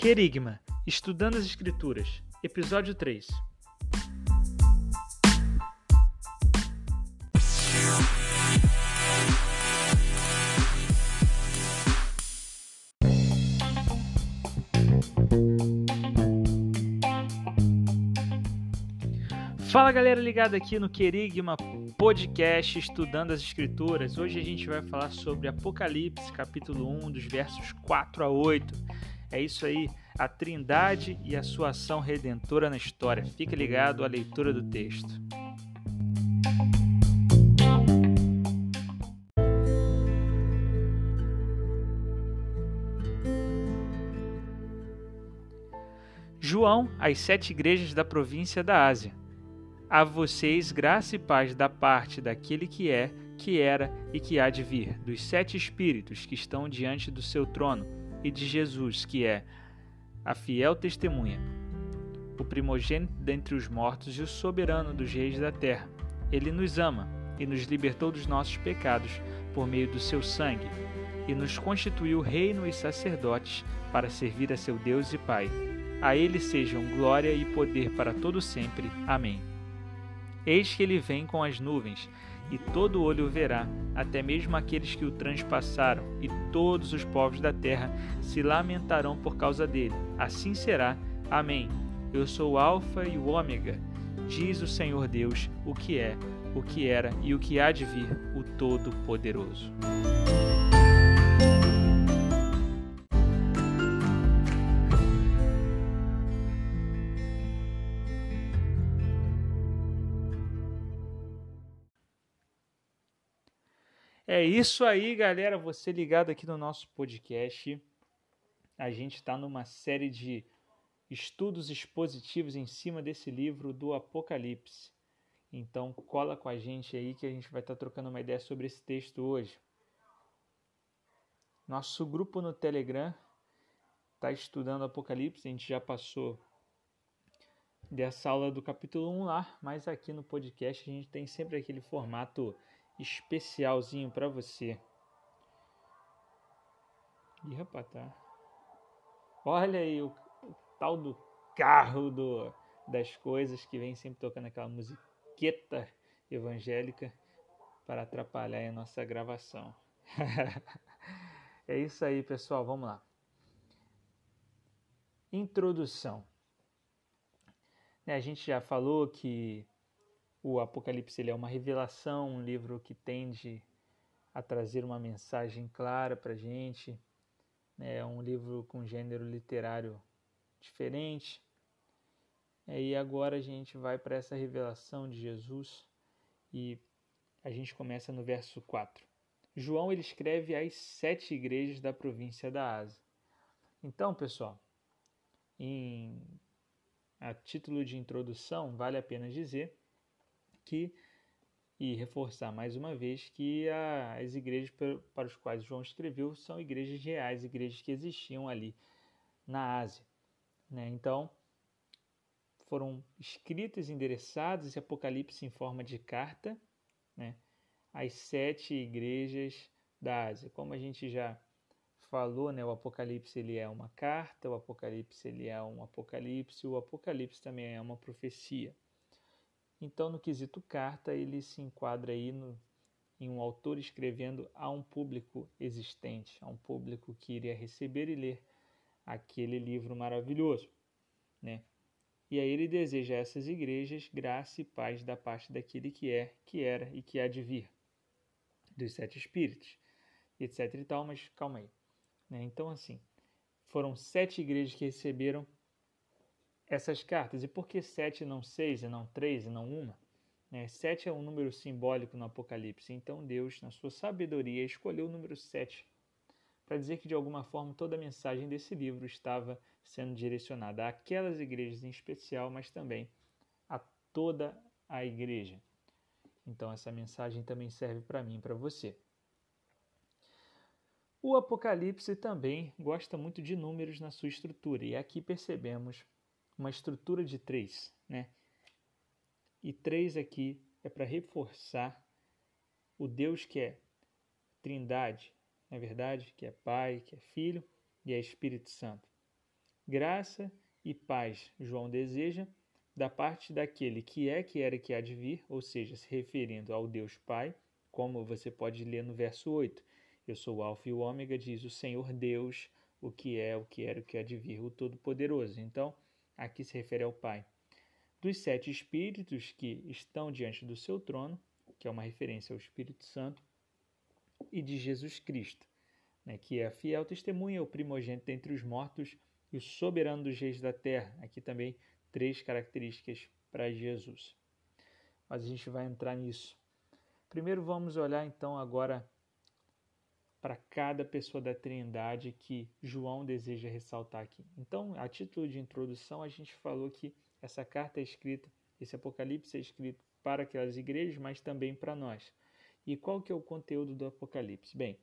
Querigma, Estudando as Escrituras, Episódio 3. Fala galera ligada aqui no Querigma Podcast Estudando as Escrituras. Hoje a gente vai falar sobre Apocalipse, capítulo 1, dos versos 4 a 8. É isso aí, a Trindade e a sua ação redentora na história. Fique ligado à leitura do texto. João às sete igrejas da província da Ásia. A vocês graça e paz da parte daquele que é, que era e que há de vir, dos sete espíritos que estão diante do seu trono e de Jesus, que é a fiel testemunha, o primogênito dentre os mortos e o soberano dos reis da terra. Ele nos ama e nos libertou dos nossos pecados por meio do seu sangue, e nos constituiu reino e sacerdotes para servir a seu Deus e Pai. A ele sejam glória e poder para todo sempre. Amém. Eis que ele vem com as nuvens, e todo olho o verá, até mesmo aqueles que o transpassaram, e todos os povos da terra se lamentarão por causa dele. Assim será. Amém. Eu sou o Alfa e o Ômega, diz o Senhor Deus, o que é, o que era e o que há de vir, o Todo-Poderoso. É isso aí, galera. Você ligado aqui no nosso podcast. A gente está numa série de estudos expositivos em cima desse livro do Apocalipse. Então, cola com a gente aí que a gente vai estar tá trocando uma ideia sobre esse texto hoje. Nosso grupo no Telegram está estudando Apocalipse. A gente já passou dessa aula do capítulo 1 lá, mas aqui no podcast a gente tem sempre aquele formato especialzinho para você. Ih, rapaz, tá. Olha aí o, o, tal do carro do, das coisas que vem sempre tocando aquela musiqueta evangélica para atrapalhar a nossa gravação. é isso aí, pessoal. Vamos lá. Introdução. Né, a gente já falou que o Apocalipse ele é uma revelação, um livro que tende a trazer uma mensagem clara para a gente. Né? É um livro com gênero literário diferente. E agora a gente vai para essa revelação de Jesus e a gente começa no verso 4. João ele escreve às sete igrejas da província da Ásia. Então, pessoal, em a título de introdução, vale a pena dizer que e reforçar mais uma vez que a, as igrejas para os quais João escreveu são igrejas reais, igrejas que existiam ali na Ásia. Né? Então, foram escritas, endereçadas esse Apocalipse em forma de carta né? às sete igrejas da Ásia. Como a gente já falou, né? o Apocalipse ele é uma carta, o Apocalipse ele é um Apocalipse, o Apocalipse também é uma profecia. Então, no quesito carta, ele se enquadra aí no, em um autor escrevendo a um público existente, a um público que iria receber e ler aquele livro maravilhoso, né? E aí ele deseja a essas igrejas graça e paz da parte daquele que é, que era e que há de vir, dos sete espíritos, etc e tal, mas calma aí. Né? Então, assim, foram sete igrejas que receberam essas cartas. E por que sete e não seis, e não três, e não uma? Né? Sete é um número simbólico no Apocalipse. Então Deus, na sua sabedoria, escolheu o número sete para dizer que de alguma forma toda a mensagem desse livro estava sendo direcionada àquelas igrejas em especial, mas também a toda a igreja. Então essa mensagem também serve para mim e para você. O Apocalipse também gosta muito de números na sua estrutura, e aqui percebemos uma estrutura de três, né? E três aqui é para reforçar o Deus que é Trindade, na é verdade, que é Pai, que é Filho e é Espírito Santo. Graça e paz João deseja da parte daquele que é, que era que há de vir, ou seja, se referindo ao Deus Pai, como você pode ler no verso 8. Eu sou o Alfa e o Ômega, diz o Senhor Deus, o que é, o que era, o que há de vir, o Todo-Poderoso. Então, aqui se refere ao Pai. Dos sete espíritos que estão diante do seu trono, que é uma referência ao Espírito Santo, e de Jesus Cristo, né, que é a fiel testemunha, o primogênito entre os mortos e o soberano dos reis da terra. Aqui também três características para Jesus. Mas a gente vai entrar nisso. Primeiro vamos olhar então agora para cada pessoa da Trindade que João deseja ressaltar aqui. Então, a título de introdução, a gente falou que essa carta é escrita, esse Apocalipse é escrito para aquelas igrejas, mas também para nós. E qual que é o conteúdo do Apocalipse? Bem,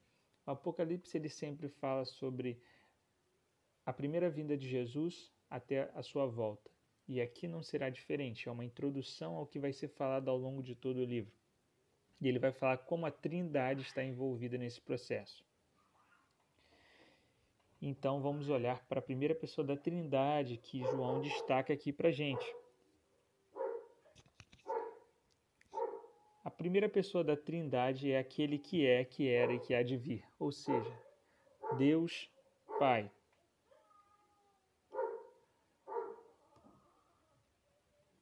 o Apocalipse ele sempre fala sobre a primeira vinda de Jesus até a sua volta. E aqui não será diferente, é uma introdução ao que vai ser falado ao longo de todo o livro. E ele vai falar como a Trindade está envolvida nesse processo. Então vamos olhar para a primeira pessoa da Trindade que João destaca aqui para gente. A primeira pessoa da Trindade é aquele que é, que era e que há de vir, ou seja, Deus Pai.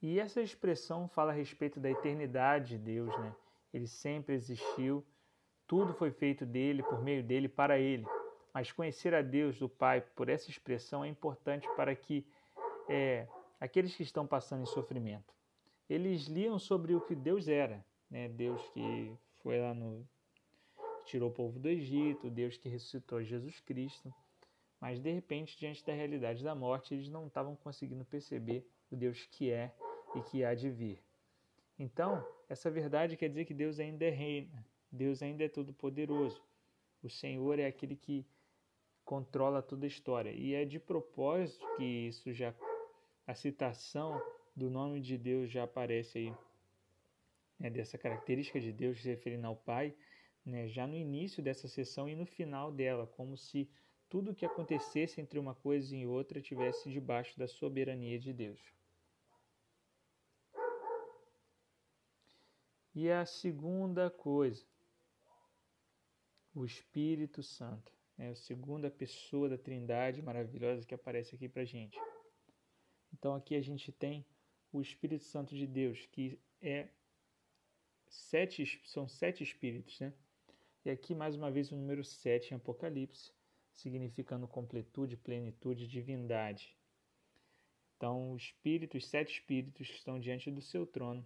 E essa expressão fala a respeito da eternidade de Deus, né? Ele sempre existiu, tudo foi feito dele, por meio dele, para ele. Mas conhecer a Deus, o Pai, por essa expressão é importante para que é, aqueles que estão passando em sofrimento, eles liam sobre o que Deus era, né? Deus que foi lá no tirou o povo do Egito, Deus que ressuscitou Jesus Cristo. Mas de repente, diante da realidade da morte, eles não estavam conseguindo perceber o Deus que é e que há de vir. Então, essa verdade quer dizer que Deus ainda é reina, Deus ainda é todo poderoso. O Senhor é aquele que controla toda a história. E é de propósito que isso já a citação do nome de Deus já aparece aí, né, dessa característica de Deus se referindo ao Pai, né, já no início dessa sessão e no final dela, como se tudo o que acontecesse entre uma coisa e outra tivesse debaixo da soberania de Deus. E a segunda coisa, o Espírito Santo, é a segunda pessoa da Trindade maravilhosa que aparece aqui para gente. Então aqui a gente tem o Espírito Santo de Deus, que é sete, são sete espíritos, né? E aqui mais uma vez o número sete em Apocalipse, significando completude, plenitude, divindade. Então, os espíritos, sete espíritos que estão diante do seu trono,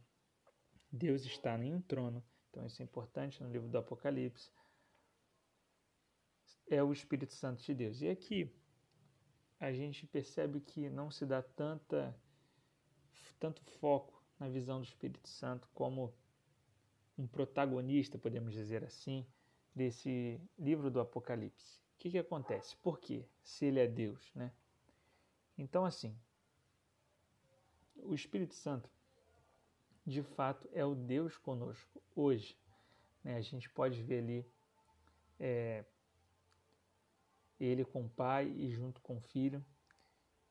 Deus está em um trono, então isso é importante no livro do Apocalipse. É o Espírito Santo de Deus. E aqui a gente percebe que não se dá tanta, tanto foco na visão do Espírito Santo como um protagonista, podemos dizer assim, desse livro do Apocalipse. O que, que acontece? Por quê? Se ele é Deus, né? Então, assim, o Espírito Santo de fato é o Deus conosco hoje. Né? A gente pode ver ali é, ele com o Pai e junto com o Filho.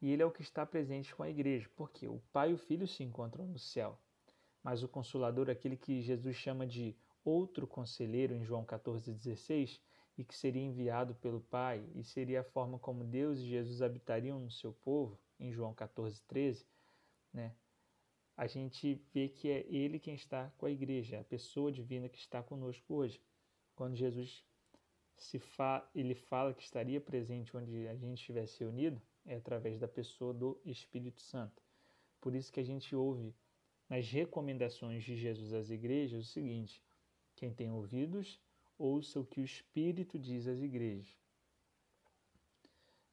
E ele é o que está presente com a igreja, porque o Pai e o Filho se encontram no céu. Mas o Consolador, aquele que Jesus chama de outro conselheiro em João 14,16, e que seria enviado pelo Pai, e seria a forma como Deus e Jesus habitariam no seu povo, em João 14,13, né? A gente vê que é Ele quem está com a igreja, a pessoa divina que está conosco hoje. Quando Jesus se fa ele fala que estaria presente onde a gente estivesse reunido, é através da pessoa do Espírito Santo. Por isso que a gente ouve nas recomendações de Jesus às igrejas o seguinte: quem tem ouvidos, ouça o que o Espírito diz às igrejas.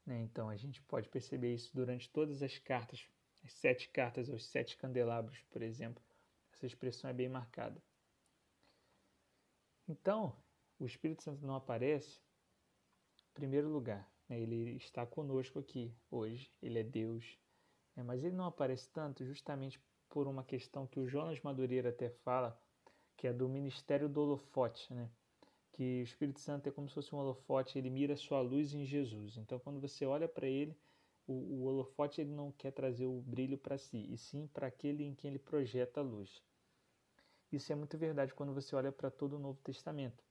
Né? Então a gente pode perceber isso durante todas as cartas as sete cartas aos sete candelabros, por exemplo. Essa expressão é bem marcada. Então, o Espírito Santo não aparece, em primeiro lugar, né? ele está conosco aqui hoje, ele é Deus, né? mas ele não aparece tanto justamente por uma questão que o Jonas Madureira até fala, que é do ministério do holofote, né? que o Espírito Santo é como se fosse um holofote, ele mira sua luz em Jesus. Então, quando você olha para ele, O, o holofote ele não quer trazer o brilho para si, e sim para aquele em quem ele projeta a luz. Isso é muito verdade quando você olha para todo o Novo Testamento.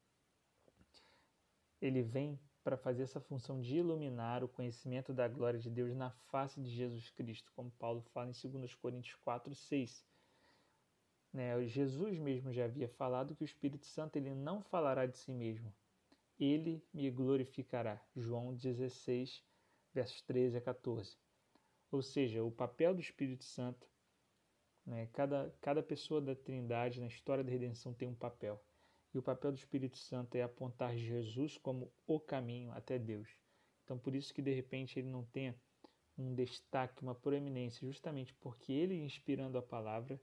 Ele vem para fazer essa função de iluminar o conhecimento da glória de Deus na face de Jesus Cristo, como Paulo fala em 2 Coríntios 4, 6. Né? Jesus mesmo já havia falado que o Espírito Santo ele não falará de si mesmo, ele me glorificará. João 16, versos 13 a 14. Ou seja, o papel do Espírito Santo, né? cada, cada pessoa da Trindade na história da redenção tem um papel. E o papel do Espírito Santo é apontar Jesus como o caminho até Deus. Então, por isso que de repente ele não tenha um destaque, uma proeminência, justamente porque ele, inspirando a palavra,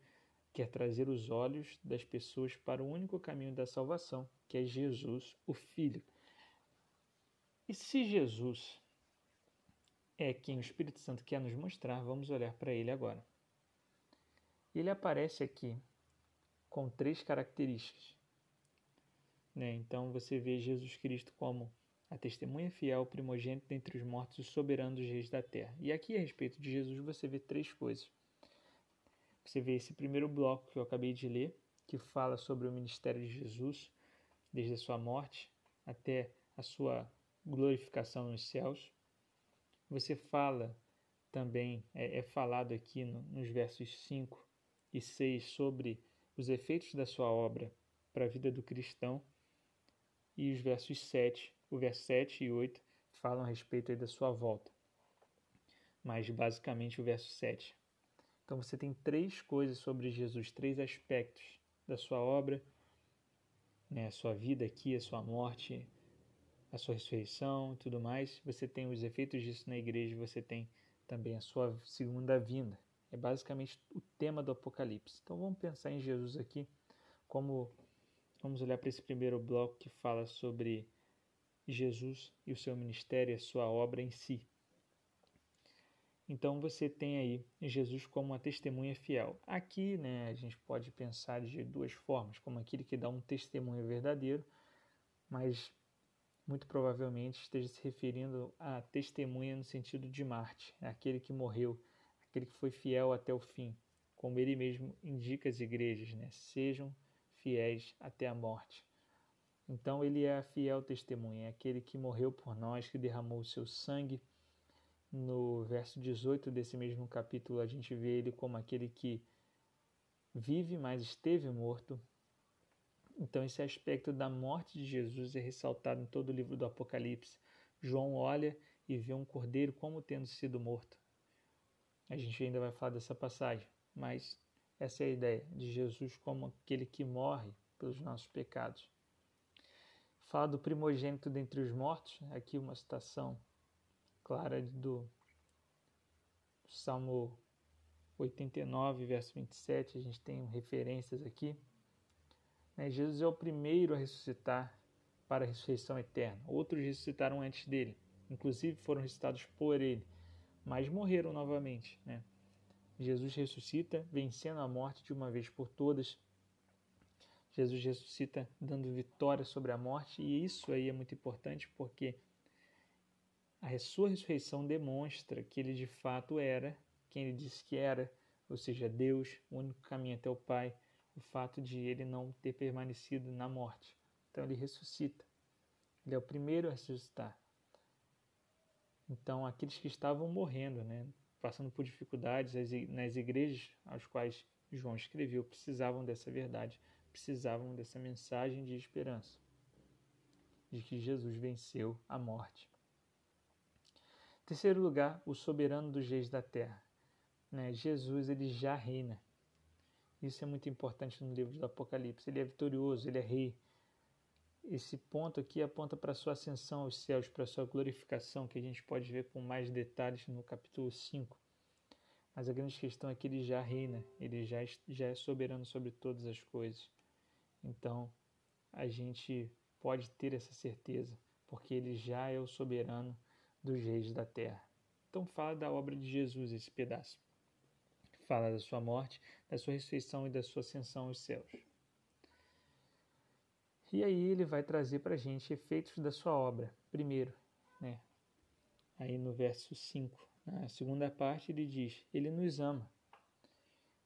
quer trazer os olhos das pessoas para o único caminho da salvação, que é Jesus, o Filho. E se Jesus é quem o Espírito Santo quer nos mostrar, vamos olhar para ele agora. Ele aparece aqui com três características. Né? Então você vê Jesus Cristo como a testemunha fiel, primogênito dentre os mortos e soberano dos reis da terra. E aqui a respeito de Jesus você vê três coisas. Você vê esse primeiro bloco que eu acabei de ler, que fala sobre o ministério de Jesus, desde a sua morte até a sua glorificação nos céus. Você fala também, é, é falado aqui no, nos versos 5 e 6 sobre os efeitos da sua obra para a vida do cristão e os versos 7, o verso 7 e 8 falam a respeito da sua volta. Mas basicamente o verso 7. Então você tem três coisas sobre Jesus, três aspectos da sua obra, né, a sua vida aqui, a sua morte, a sua ressurreição e tudo mais. Você tem os efeitos disso na igreja, você tem também a sua segunda vinda. É basicamente o tema do Apocalipse. Então vamos pensar em Jesus aqui como Vamos olhar para esse primeiro bloco que fala sobre Jesus e o seu ministério e a sua obra em si. Então você tem aí Jesus como uma testemunha fiel. Aqui, né, a gente pode pensar de duas formas, como aquele que dá um testemunho verdadeiro, mas muito provavelmente esteja se referindo a testemunha no sentido de Marte, aquele que morreu, aquele que foi fiel até o fim, como ele mesmo indica às igrejas, né? Sejam fiéis até a morte. Então ele é a fiel testemunha, é aquele que morreu por nós, que derramou o seu sangue. No verso 18 desse mesmo capítulo, a gente vê ele como aquele que vive, mas esteve morto. Então, esse aspecto da morte de Jesus é ressaltado em todo o livro do Apocalipse. João olha e vê um cordeiro como tendo sido morto. A gente ainda vai falar dessa passagem, mas essa é a ideia de Jesus como aquele que morre pelos nossos pecados. Fala do primogênito dentre os mortos, aqui uma citação clara do Salmo 89, verso 27, a gente tem referências aqui. Né, Jesus é o primeiro a ressuscitar para a ressurreição eterna. Outros ressuscitaram antes dele, inclusive foram ressuscitados por ele, mas morreram novamente. Né? Jesus ressuscita, vencendo a morte de uma vez por todas. Jesus ressuscita dando vitória sobre a morte, e isso aí é muito importante porque a sua ressurreição demonstra que ele de fato era quem ele disse que era, ou seja, Deus, o único caminho até o Pai, o fato de ele não ter permanecido na morte. Então ele ressuscita. Ele é o primeiro a ressuscitar. Então aqueles que estavam morrendo, né, passando por dificuldades nas igrejas às quais João escreveu, precisavam dessa verdade, precisavam dessa mensagem de esperança, de que Jesus venceu a morte. Terceiro lugar, o soberano dos reis da terra. Né? Jesus ele já reina. Isso é muito importante no livro do Apocalipse. Ele é vitorioso, ele é rei. Esse ponto aqui aponta para a sua ascensão aos céus, para a sua glorificação, que a gente pode ver com mais detalhes no capítulo 5. Mas a grande questão é que ele já reina, ele já, já é soberano sobre todas as coisas. Então, a gente pode ter essa certeza, porque ele já é o soberano dos reis da terra. Então, fala da obra de Jesus esse pedaço. Fala da sua morte, da sua ressurreição e da sua ascensão aos céus. E aí ele vai trazer para a gente efeitos da sua obra. Primeiro, né, aí no verso 5 Na segunda parte, ele diz: Ele nos ama.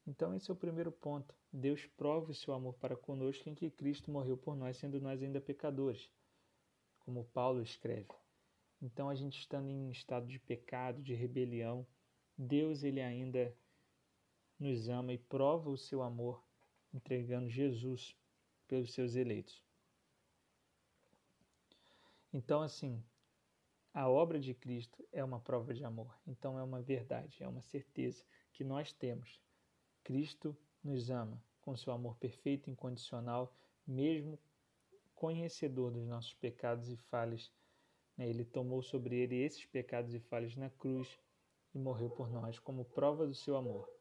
Então, esse é o primeiro ponto. Deus prova o seu amor para conosco em que Cristo morreu por nós, sendo nós ainda pecadores, como Paulo escreve. Então, a gente estando em estado de pecado, de rebelião, Deus ele ainda nos ama e prova o seu amor entregando Jesus pelos seus eleitos. Então, assim, a obra de Cristo é uma prova de amor. Então, é uma verdade, é uma certeza que nós temos. Cristo nos ama com seu amor perfeito e incondicional, mesmo conhecedor dos nossos pecados e falhas. Né? Ele tomou sobre ele esses pecados e falhas na cruz e morreu por nós como prova do seu amor.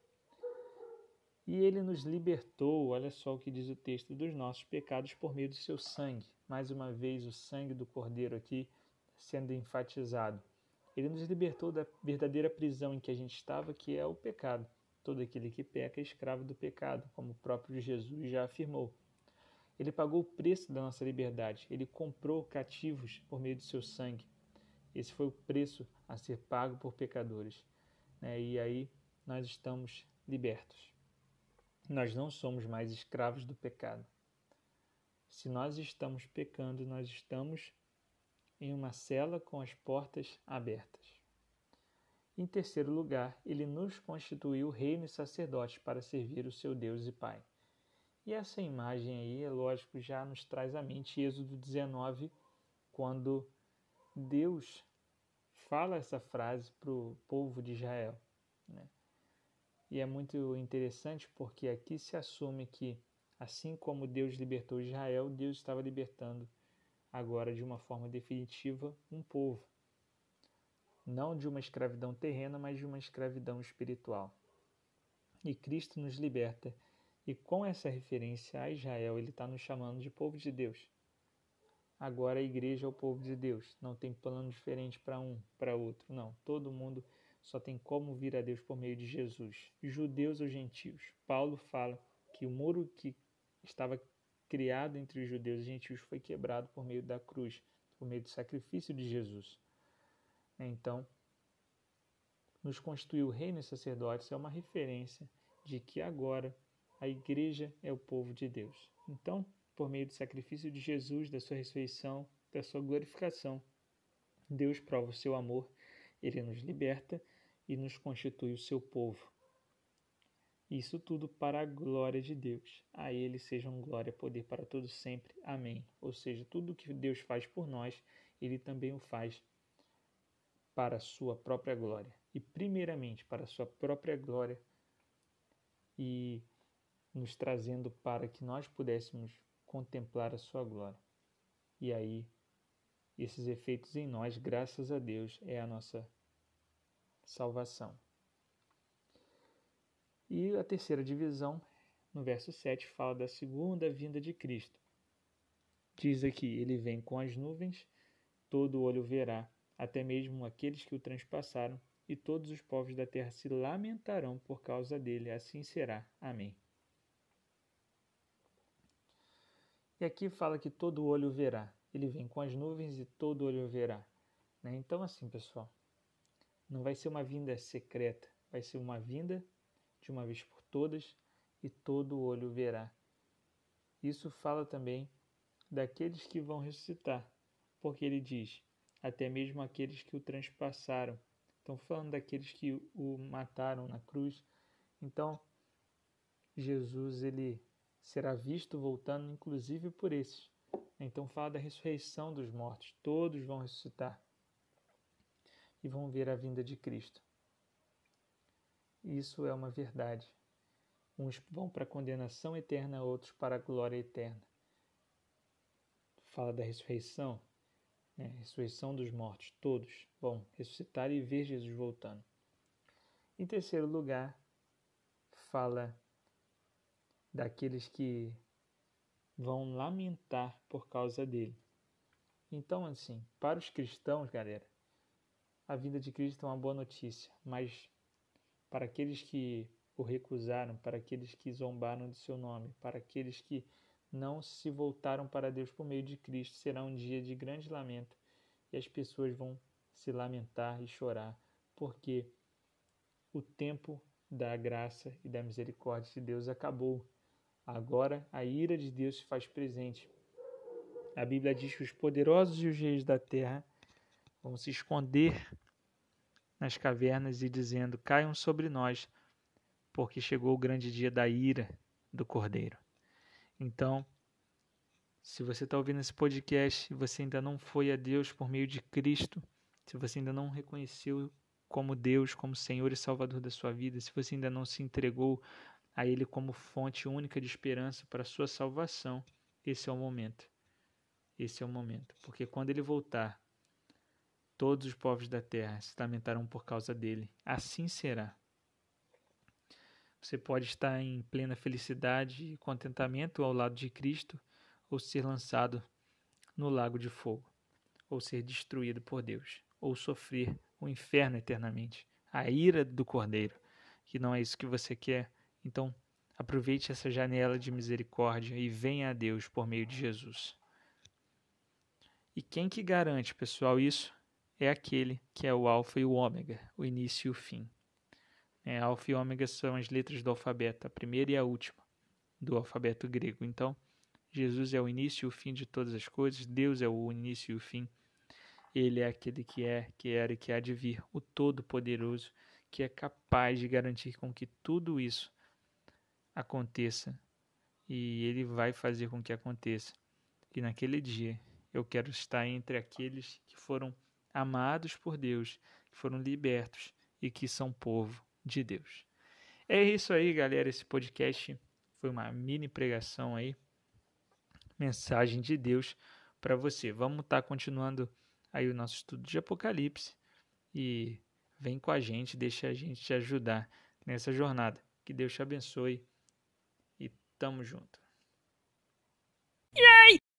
E ele nos libertou, olha só o que diz o texto, dos nossos pecados por meio do seu sangue. Mais uma vez, o sangue do Cordeiro aqui sendo enfatizado. Ele nos libertou da verdadeira prisão em que a gente estava, que é o pecado. Todo aquele que peca é escravo do pecado, como o próprio Jesus já afirmou. Ele pagou o preço da nossa liberdade. Ele comprou cativos por meio do seu sangue. Esse foi o preço a ser pago por pecadores. Né? E aí nós estamos libertos. Nós não somos mais escravos do pecado. Se nós estamos pecando, nós estamos em uma cela com as portas abertas. Em terceiro lugar, ele nos constituiu reino e sacerdote para servir o seu Deus e Pai. E essa imagem aí, é lógico, já nos traz à mente Êxodo 19, quando Deus fala essa frase para o povo de Israel. Né? E é muito interessante porque aqui se assume que, assim como Deus libertou Israel, Deus estava libertando agora de uma forma definitiva um povo. Não de uma escravidão terrena, mas de uma escravidão espiritual. E Cristo nos liberta. E com essa referência a Israel, ele está nos chamando de povo de Deus. Agora a igreja é o povo de Deus. Não tem plano diferente para um, para outro. Não. Todo mundo só tem como vir a Deus por meio de Jesus, judeus ou gentios. Paulo fala que o muro que estava criado entre os judeus e gentios foi quebrado por meio da cruz, por meio do sacrifício de Jesus. Então, nos constituiu reino e sacerdotes é uma referência de que agora a igreja é o povo de Deus. Então, por meio do sacrifício de Jesus, da sua ressurreição, da sua glorificação, Deus prova o seu amor, ele nos liberta e nos constitui o seu povo. Isso tudo para a glória de Deus. A Ele sejam glória e poder para todos sempre. Amém. Ou seja, tudo que Deus faz por nós, Ele também o faz para a sua própria glória. E primeiramente para a sua própria glória e nos trazendo para que nós pudéssemos contemplar a sua glória. E aí, esses efeitos em nós, graças a Deus, é a nossa salvação. E a terceira divisão, no verso 7, fala da segunda vinda de Cristo. Diz aqui: Ele vem com as nuvens, todo olho verá, até mesmo aqueles que o transpassaram, e todos os povos da terra se lamentarão por causa dele. Assim será. Amém. E aqui fala que todo olho verá. Ele vem com as nuvens e todo olho verá. Né? Então, assim, pessoal, não vai ser uma vinda secreta, vai ser uma vinda de uma vez por todas e todo olho verá. Isso fala também daqueles que vão ressuscitar, porque ele diz: até mesmo aqueles que o transpassaram. Estão falando daqueles que o mataram na cruz. Então, Jesus ele será visto voltando, inclusive por esses. Então, fala da ressurreição dos mortos. Todos vão ressuscitar e vão ver a vinda de Cristo. Isso é uma verdade. Uns vão para a condenação eterna, outros para a glória eterna. Fala da ressurreição, né? ressurreição dos mortos, todos vão ressuscitar e ver Jesus voltando. Em terceiro lugar, fala daqueles que vão lamentar por causa dele. Então, assim, para os cristãos, galera, a vinda de Cristo é uma boa notícia, mas para aqueles que o recusaram, para aqueles que zombaram de seu nome, para aqueles que não se voltaram para Deus por meio de Cristo, será um dia de grande lamento e as pessoas vão se lamentar e chorar porque o tempo da graça e da misericórdia de Deus acabou. Agora a ira de Deus se faz presente. A Bíblia diz que os poderosos e os reis da terra vão se esconder nas cavernas e dizendo: Caiam sobre nós, porque chegou o grande dia da ira do Cordeiro. Então, se você está ouvindo esse podcast e você ainda não foi a Deus por meio de Cristo, se você ainda não reconheceu como Deus, como Senhor e Salvador da sua vida, se você ainda não se entregou a Ele como fonte única de esperança para a sua salvação, esse é o momento. Esse é o momento. Porque quando Ele voltar, todos os povos da terra se lamentarão por causa dele. Assim será. Você pode estar em plena felicidade e contentamento ao lado de Cristo, ou ser lançado no lago de fogo, ou ser destruído por Deus, ou sofrer o inferno eternamente, a ira do Cordeiro, que não é isso que você quer. Então, aproveite essa janela de misericórdia e venha a Deus por meio de Jesus. E quem que garante, pessoal, isso? É aquele que é o alfa e o ômega, o início e o fim. É, alfa e ômega são as letras do alfabeto, a primeira e a última do alfabeto grego. Então, Jesus é o início e o fim de todas as coisas, Deus é o início e o fim. Ele é aquele que é, que era e que há de vir, o Todo-Poderoso, que é capaz de garantir com que tudo isso aconteça. E ele vai fazer com que aconteça. E naquele dia eu quero estar entre aqueles que foram amados por Deus, que foram libertos e que são povo de Deus. É isso aí, galera. Esse podcast foi uma mini pregação aí, mensagem de Deus para você. Vamos estar tá continuando aí o nosso estudo de Apocalipse e vem com a gente, deixa a gente te ajudar nessa jornada. Que Deus te abençoe e tamo junto.